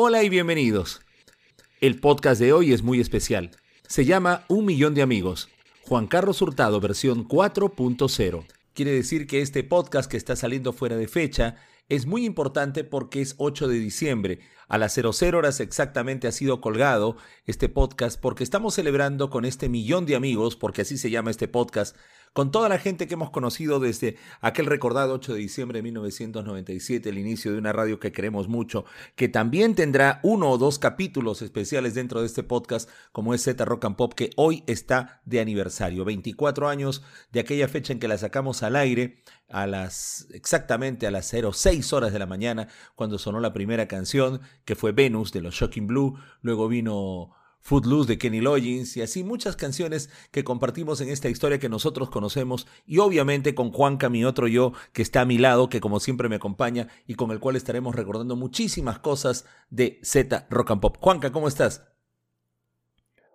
Hola y bienvenidos. El podcast de hoy es muy especial. Se llama Un Millón de Amigos. Juan Carlos Hurtado versión 4.0. Quiere decir que este podcast que está saliendo fuera de fecha es muy importante porque es 8 de diciembre. A las 00 horas exactamente ha sido colgado este podcast porque estamos celebrando con este millón de amigos, porque así se llama este podcast, con toda la gente que hemos conocido desde aquel recordado 8 de diciembre de 1997, el inicio de una radio que queremos mucho, que también tendrá uno o dos capítulos especiales dentro de este podcast, como es Z Rock and Pop, que hoy está de aniversario. 24 años de aquella fecha en que la sacamos al aire, a las exactamente a las 06 horas de la mañana, cuando sonó la primera canción, que fue Venus de los Shocking Blue, luego vino Footloose de Kenny Loggins y así muchas canciones que compartimos en esta historia que nosotros conocemos y obviamente con Juanca, mi otro yo, que está a mi lado, que como siempre me acompaña y con el cual estaremos recordando muchísimas cosas de Z Rock and Pop. Juanca, ¿cómo estás?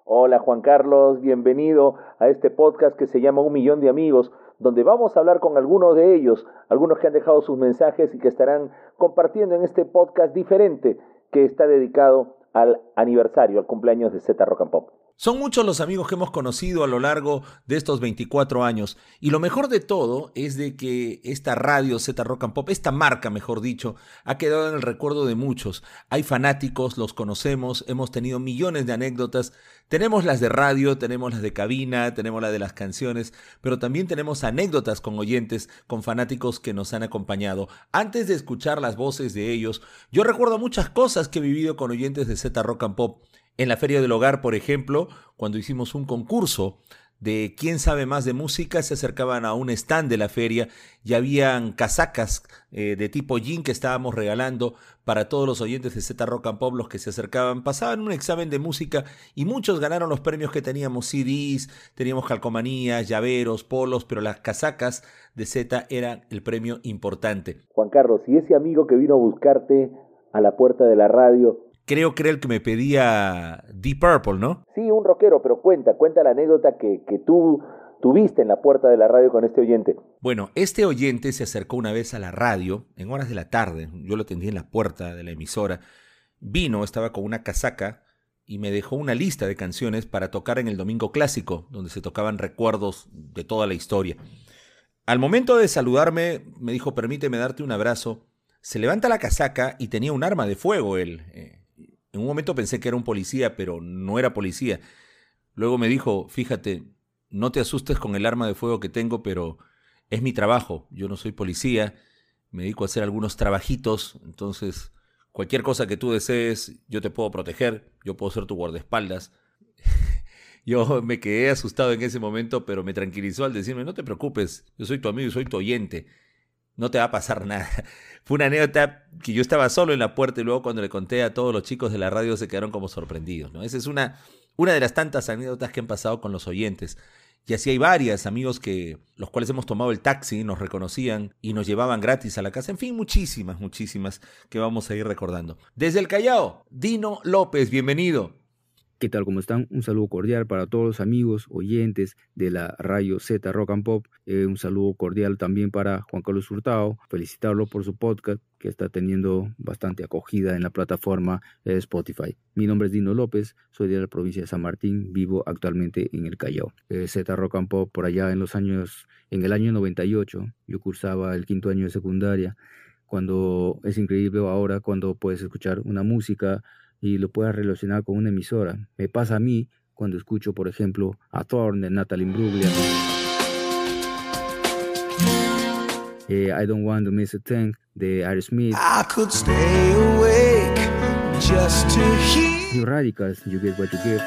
Hola Juan Carlos, bienvenido a este podcast que se llama Un Millón de Amigos, donde vamos a hablar con algunos de ellos, algunos que han dejado sus mensajes y que estarán compartiendo en este podcast diferente que está dedicado al aniversario, al cumpleaños de Z Rock and Pop. Son muchos los amigos que hemos conocido a lo largo de estos 24 años y lo mejor de todo es de que esta radio Z Rock and Pop, esta marca mejor dicho, ha quedado en el recuerdo de muchos. Hay fanáticos, los conocemos, hemos tenido millones de anécdotas. Tenemos las de radio, tenemos las de cabina, tenemos las de las canciones, pero también tenemos anécdotas con oyentes, con fanáticos que nos han acompañado. Antes de escuchar las voces de ellos, yo recuerdo muchas cosas que he vivido con oyentes de Z Rock and Pop. En la Feria del Hogar, por ejemplo, cuando hicimos un concurso de quién sabe más de música, se acercaban a un stand de la feria y habían casacas eh, de tipo jean que estábamos regalando para todos los oyentes de Z Rock and Pop, los que se acercaban, pasaban un examen de música y muchos ganaron los premios que teníamos, CDs, teníamos calcomanías, llaveros, polos, pero las casacas de Z eran el premio importante. Juan Carlos, y ese amigo que vino a buscarte a la puerta de la radio creo que era el que me pedía Deep Purple, ¿no? Sí, un rockero, pero cuenta, cuenta la anécdota que, que tú tuviste en la puerta de la radio con este oyente. Bueno, este oyente se acercó una vez a la radio en horas de la tarde, yo lo atendí en la puerta de la emisora, vino, estaba con una casaca y me dejó una lista de canciones para tocar en el Domingo Clásico, donde se tocaban recuerdos de toda la historia. Al momento de saludarme, me dijo, permíteme darte un abrazo. Se levanta la casaca y tenía un arma de fuego él. Eh, en un momento pensé que era un policía, pero no era policía. Luego me dijo, fíjate, no te asustes con el arma de fuego que tengo, pero es mi trabajo. Yo no soy policía, me dedico a hacer algunos trabajitos, entonces cualquier cosa que tú desees, yo te puedo proteger, yo puedo ser tu guardaespaldas. yo me quedé asustado en ese momento, pero me tranquilizó al decirme, no te preocupes, yo soy tu amigo y soy tu oyente no te va a pasar nada. Fue una anécdota que yo estaba solo en la puerta y luego cuando le conté a todos los chicos de la radio se quedaron como sorprendidos. ¿no? Esa es una, una de las tantas anécdotas que han pasado con los oyentes. Y así hay varias, amigos que los cuales hemos tomado el taxi, nos reconocían y nos llevaban gratis a la casa. En fin, muchísimas, muchísimas que vamos a ir recordando. Desde el Callao, Dino López, bienvenido. ¿Qué tal? ¿Cómo están? Un saludo cordial para todos los amigos, oyentes de la radio Z Rock and Pop. Eh, un saludo cordial también para Juan Carlos Hurtado. Felicitarlo por su podcast que está teniendo bastante acogida en la plataforma eh, Spotify. Mi nombre es Dino López, soy de la provincia de San Martín, vivo actualmente en el Callao. Eh, Z Rock and Pop por allá en los años, en el año 98, yo cursaba el quinto año de secundaria cuando es increíble ahora cuando puedes escuchar una música y lo puedas relacionar con una emisora. Me pasa a mí cuando escucho, por ejemplo, a Thorn de Natalie Imbruglia. Eh, I Don't Want to Miss a Thing de Aerosmith. I could stay awake just to hear. New Radicals, You Get What You Give.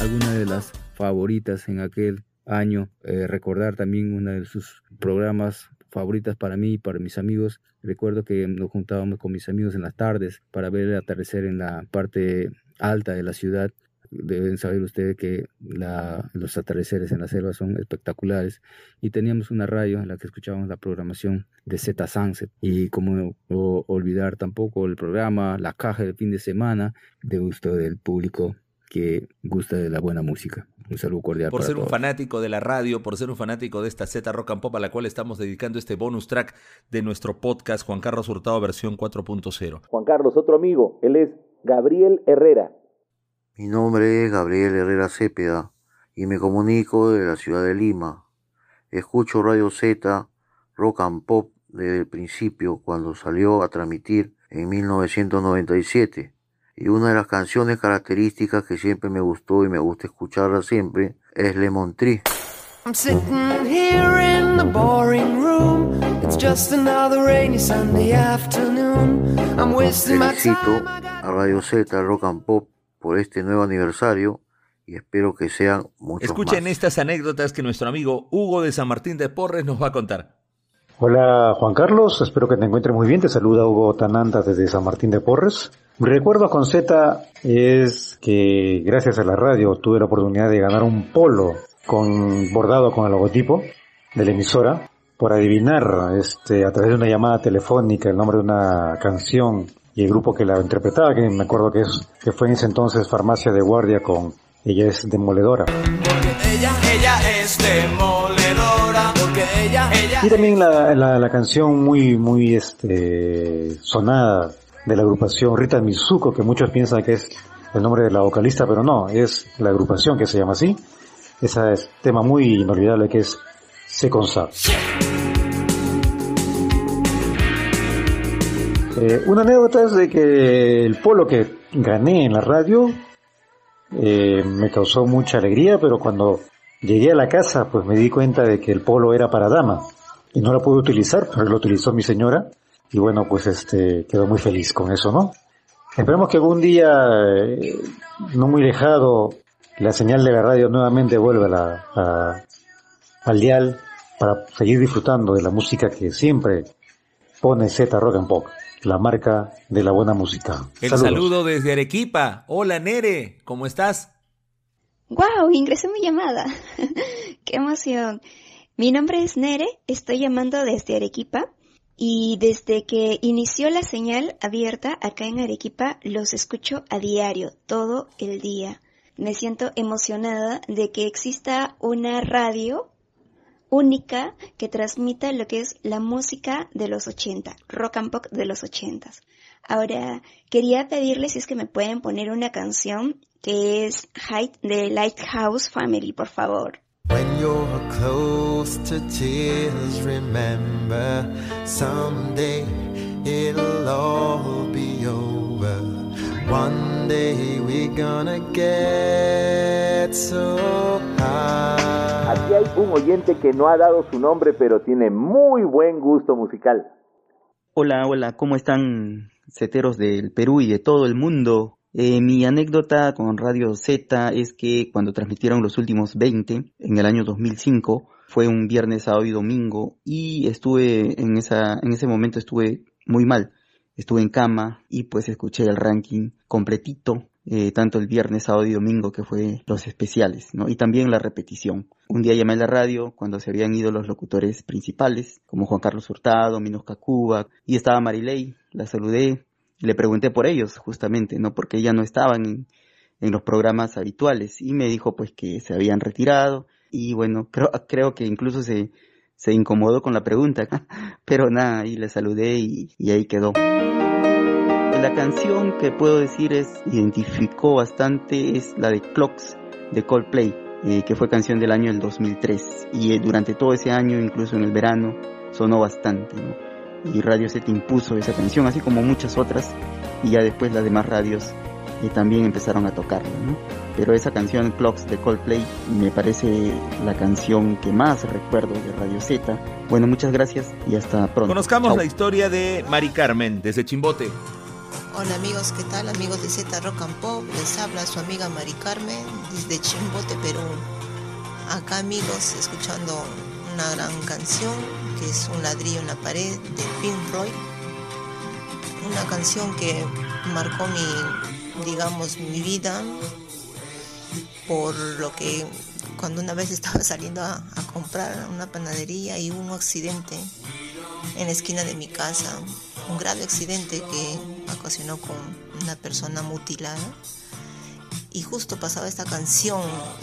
Alguna de las favoritas en aquel año. Eh, recordar también uno de sus programas favoritas para mí y para mis amigos. Recuerdo que nos juntábamos con mis amigos en las tardes para ver el atardecer en la parte alta de la ciudad. Deben saber ustedes que los atardeceres en la selva son espectaculares. Y teníamos una radio en la que escuchábamos la programación de Z Sunset. Y como olvidar tampoco el programa, la caja del fin de semana, de gusto del público que gusta de la buena música. Un saludo cordial. Por ser un fanático de la radio, por ser un fanático de esta Z Rock and Pop a la cual estamos dedicando este bonus track de nuestro podcast Juan Carlos Hurtado versión 4.0. Juan Carlos, otro amigo, él es Gabriel Herrera. Mi nombre es Gabriel Herrera Cepeda y me comunico de la ciudad de Lima. Escucho Radio Z, Rock and Pop desde el principio cuando salió a transmitir en 1997 y una de las canciones características que siempre me gustó y me gusta escucharla siempre es Lemon Tree. Felicito a Radio Z, Rock and Pop por este nuevo aniversario y espero que sean muchos Escuchen estas anécdotas que nuestro amigo Hugo de San Martín de Porres nos va a contar. Hola Juan Carlos, espero que te encuentres muy bien. Te saluda Hugo Tananda desde San Martín de Porres. Recuerdo con Z es que gracias a la radio tuve la oportunidad de ganar un polo con bordado con el logotipo de la emisora por adivinar este a través de una llamada telefónica el nombre de una canción y el grupo que la interpretaba, que me acuerdo que es que fue en ese entonces Farmacia de Guardia con ella es demoledora. Ella, ella es demoledora. ella, ella, y también la, la, la, canción muy, muy este, sonada de la agrupación Rita Mizuko, que muchos piensan que es el nombre de la vocalista, pero no, es la agrupación que se llama así. Ese es tema muy inolvidable que es Se Consa. Eh, una anécdota es de que el polo que gané en la radio eh, me causó mucha alegría, pero cuando llegué a la casa, pues me di cuenta de que el polo era para dama y no lo pude utilizar, pero lo utilizó mi señora y bueno, pues este quedó muy feliz con eso, ¿no? Esperemos que algún día, eh, no muy lejado, la señal de la radio nuevamente vuelva a la, al dial para seguir disfrutando de la música que siempre pone Z Rock and Pop la marca de la buena música. El saludo desde Arequipa. Hola Nere, ¿cómo estás? ¡Wow! Ingresé mi llamada. ¡Qué emoción! Mi nombre es Nere, estoy llamando desde Arequipa y desde que inició la señal abierta acá en Arequipa los escucho a diario, todo el día. Me siento emocionada de que exista una radio única que transmita lo que es la música de los 80, rock and pop de los 80. Ahora, quería pedirles si es que me pueden poner una canción que es Height de Lighthouse Family, por favor. When you're close to tears, remember someday it'll all be over. One day we're gonna get so Aquí hay un oyente que no ha dado su nombre, pero tiene muy buen gusto musical. Hola, hola, ¿cómo están ceteros del Perú y de todo el mundo? Eh, mi anécdota con Radio Z es que cuando transmitieron los últimos 20 en el año 2005 fue un viernes, sábado y domingo y estuve en esa en ese momento estuve muy mal. Estuve en cama y pues escuché el ranking completito eh, tanto el viernes, sábado y domingo, que fue los especiales, ¿no? Y también la repetición. Un día llamé a la radio cuando se habían ido los locutores principales, como Juan Carlos Hurtado, Minos Cacuba, y estaba Marilei, la saludé, le pregunté por ellos, justamente, ¿no? Porque ya no estaban en, los programas habituales, y me dijo pues que se habían retirado, y bueno, creo, creo que incluso se, se incomodó con la pregunta, pero nada, y le saludé y, ahí quedó. La canción que puedo decir es identificó bastante es la de Clocks de Coldplay, eh, que fue canción del año del 2003 y eh, durante todo ese año, incluso en el verano, sonó bastante. Y Radio Set impuso esa canción, así como muchas otras, y ya después las demás radios eh, también empezaron a tocarla. Pero esa canción Clocks de Coldplay me parece la canción que más recuerdo de Radio Z. Bueno, muchas gracias y hasta pronto. Conozcamos la historia de Mari Carmen desde Chimbote. Hola amigos, ¿qué tal? Amigos de Z Rock and Pop, les habla su amiga Mari Carmen desde Chimbote, Perú. Acá amigos, escuchando una gran canción que es Un ladrillo en la pared de Pink Floyd. Una canción que marcó mi, digamos, mi vida por lo que cuando una vez estaba saliendo a, comprar una panadería y hubo un accidente en la esquina de mi casa un grave accidente que ocasionó con una persona mutilada y justo pasaba esta canción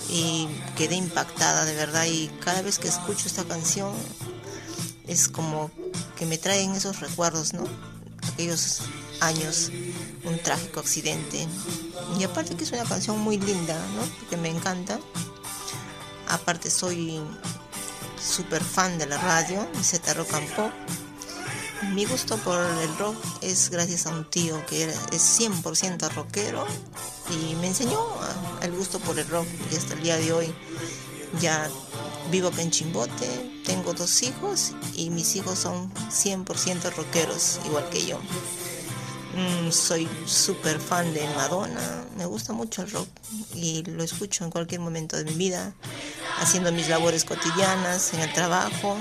y quedé impactada de verdad y cada vez que escucho esta canción es como que me traen esos recuerdos, ¿no? Aquellos años, un trágico accidente. Y aparte que es una canción muy linda, ¿no? Porque me encanta. Aparte soy súper fan de la radio, Z Rock and Pop. Mi gusto por el rock es gracias a un tío que es 100% rockero y me enseñó el gusto por el rock y hasta el día de hoy ya vivo acá en Chimbote, tengo dos hijos y mis hijos son 100% rockeros igual que yo. Mm, soy súper fan de Madonna, me gusta mucho el rock y lo escucho en cualquier momento de mi vida, haciendo mis labores cotidianas, en el trabajo.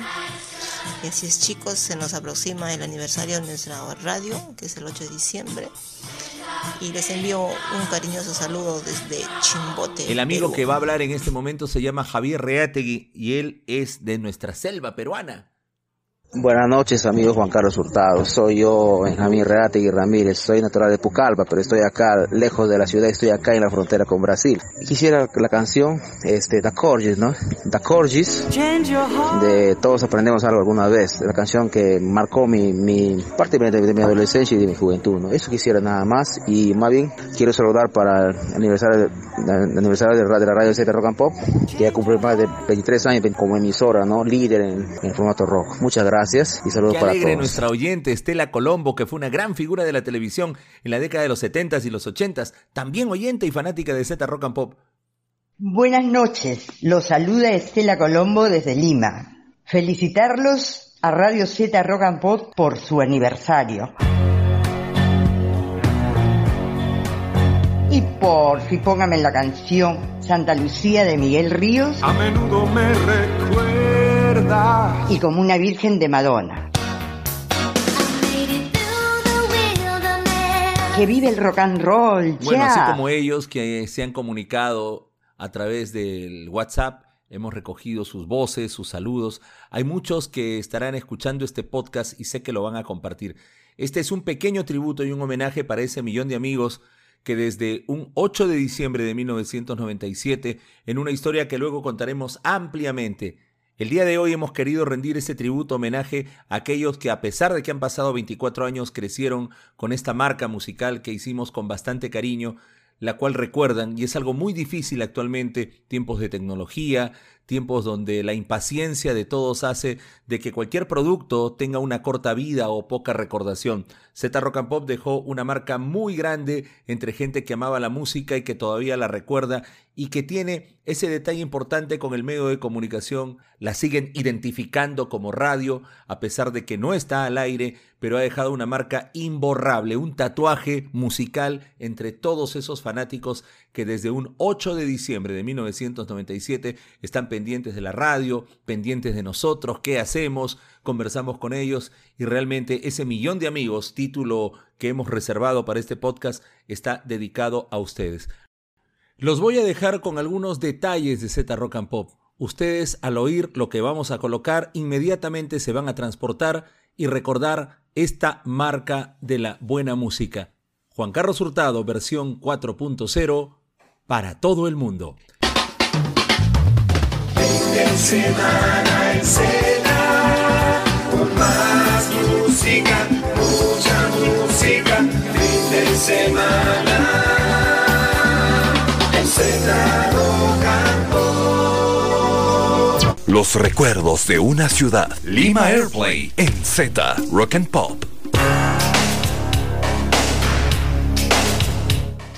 Y así es chicos, se nos aproxima el aniversario de nuestra radio, que es el 8 de diciembre. Y les envío un cariñoso saludo desde Chimbote. El amigo que va a hablar en este momento se llama Javier Reategui y él es de nuestra selva peruana. Buenas noches, amigo Juan Carlos Hurtado. Soy yo, Benjamín y Ramírez. Soy natural de Pucallpa, pero estoy acá, lejos de la ciudad. Estoy acá en la frontera con Brasil. Quisiera la canción, este, Da Corgis, ¿no? Da Corgis, de Todos Aprendemos Algo Alguna Vez. La canción que marcó mi, mi parte de, mi adolescencia y de mi juventud, ¿no? Eso quisiera nada más. Y más bien, quiero saludar para el aniversario, el aniversario de, la radio Z Rock and Pop, que ya cumple más de 23 años como emisora, ¿no? Líder en, en formato rock. Muchas gracias gracias y saludos Qué para alegre todos. nuestra oyente Estela Colombo, que fue una gran figura de la televisión en la década de los 70s y los 80s, también oyente y fanática de Z Rock and Pop. Buenas noches, los saluda Estela Colombo desde Lima. Felicitarlos a Radio Z Rock and Pop por su aniversario. Y por si póngame la canción Santa Lucía de Miguel Ríos. A menudo me recuerda. Y como una virgen de Madonna. Que vive el rock and roll. Bueno, así como ellos que se han comunicado a través del WhatsApp, hemos recogido sus voces, sus saludos. Hay muchos que estarán escuchando este podcast y sé que lo van a compartir. Este es un pequeño tributo y un homenaje para ese millón de amigos que desde un 8 de diciembre de 1997, en una historia que luego contaremos ampliamente, el día de hoy hemos querido rendir ese tributo homenaje a aquellos que a pesar de que han pasado 24 años crecieron con esta marca musical que hicimos con bastante cariño, la cual recuerdan, y es algo muy difícil actualmente, tiempos de tecnología, tiempos donde la impaciencia de todos hace de que cualquier producto tenga una corta vida o poca recordación. Z Rock and Pop dejó una marca muy grande entre gente que amaba la música y que todavía la recuerda y que tiene ese detalle importante con el medio de comunicación, la siguen identificando como radio, a pesar de que no está al aire, pero ha dejado una marca imborrable, un tatuaje musical entre todos esos fanáticos que desde un 8 de diciembre de 1997 están pendientes de la radio, pendientes de nosotros, qué hacemos, conversamos con ellos y realmente ese millón de amigos, título que hemos reservado para este podcast, está dedicado a ustedes. Los voy a dejar con algunos detalles de Z Rock and Pop. Ustedes al oír lo que vamos a colocar inmediatamente se van a transportar y recordar esta marca de la buena música. Juan Carlos Hurtado, versión 4.0, para todo el mundo. Semana en cena, con más música, mucha música, fin de semana, en Z Rock. Los recuerdos de una ciudad. Lima Airplay en Z Rock and Pop.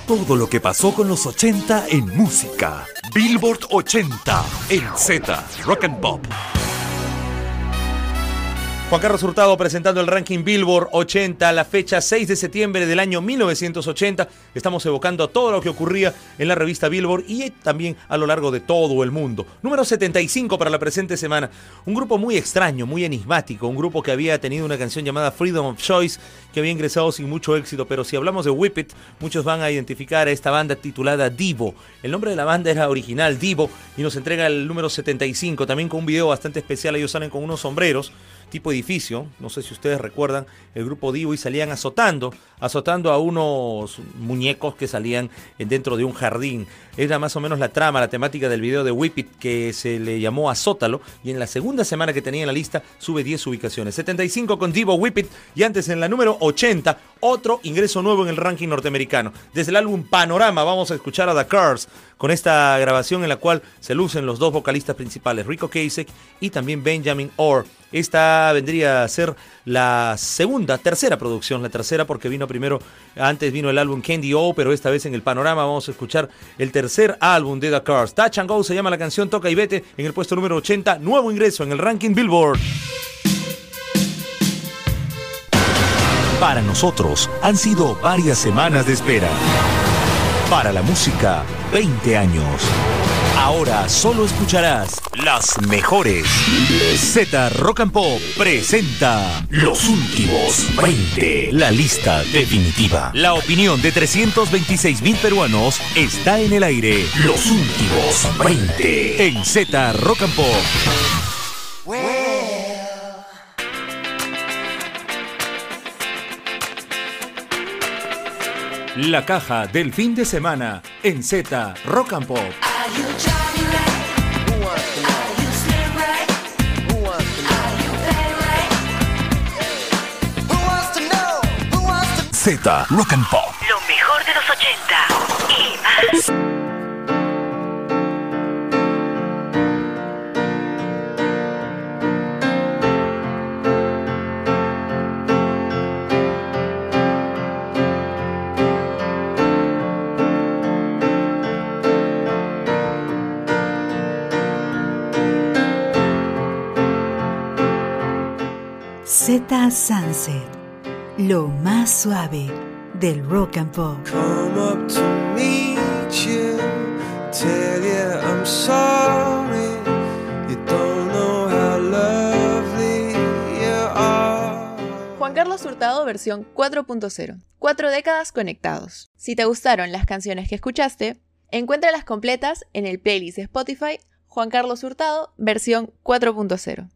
Todo lo que pasó con los 80 en música. Billboard 80 en Z Rock and Pop. Juan Carlos Hurtado presentando el ranking Billboard 80, la fecha 6 de septiembre del año 1980. Estamos evocando todo lo que ocurría en la revista Billboard y también a lo largo de todo el mundo. Número 75 para la presente semana. Un grupo muy extraño, muy enigmático, un grupo que había tenido una canción llamada Freedom of Choice que había ingresado sin mucho éxito, pero si hablamos de Whip It, muchos van a identificar a esta banda titulada Divo. El nombre de la banda era original, Divo, y nos entrega el número 75, también con un video bastante especial, ellos salen con unos sombreros tipo edificio, no sé si ustedes recuerdan, el grupo Divo y salían azotando, azotando a unos muñecos que salían dentro de un jardín. Era más o menos la trama, la temática del video de Whip It que se le llamó Azótalo y en la segunda semana que tenía en la lista sube 10 ubicaciones. 75 con Divo Whip It y antes en la número 80 otro ingreso nuevo en el ranking norteamericano. Desde el álbum Panorama vamos a escuchar a The Cars con esta grabación en la cual se lucen los dos vocalistas principales, Rico Kasek y también Benjamin Orr. Esta vendría a ser la segunda, tercera producción, la tercera porque vino primero, antes vino el álbum Candy O, pero esta vez en el panorama vamos a escuchar el tercer álbum de The Cars. Touch and Go se llama la canción Toca y Vete en el puesto número 80, nuevo ingreso en el ranking Billboard. Para nosotros han sido varias semanas de espera. Para la música, 20 años. Ahora solo escucharás las mejores. Z Rock and Pop presenta Los últimos 20. La lista definitiva. La opinión de 326 mil peruanos está en el aire. Los últimos 20. En Z Rock and Pop. La caja del fin de semana en Z Rock and Pop. Z Rock and Pop. Lo mejor de los 80 y más. Z Sunset, lo más suave del rock and pop. Come up to meet you, tell you I'm sorry. You don't know how lovely you are. Juan Carlos Hurtado versión 4.0. Cuatro décadas conectados. Si te gustaron las canciones que escuchaste, encuéntralas completas en el playlist de Spotify Juan Carlos Hurtado versión 4.0.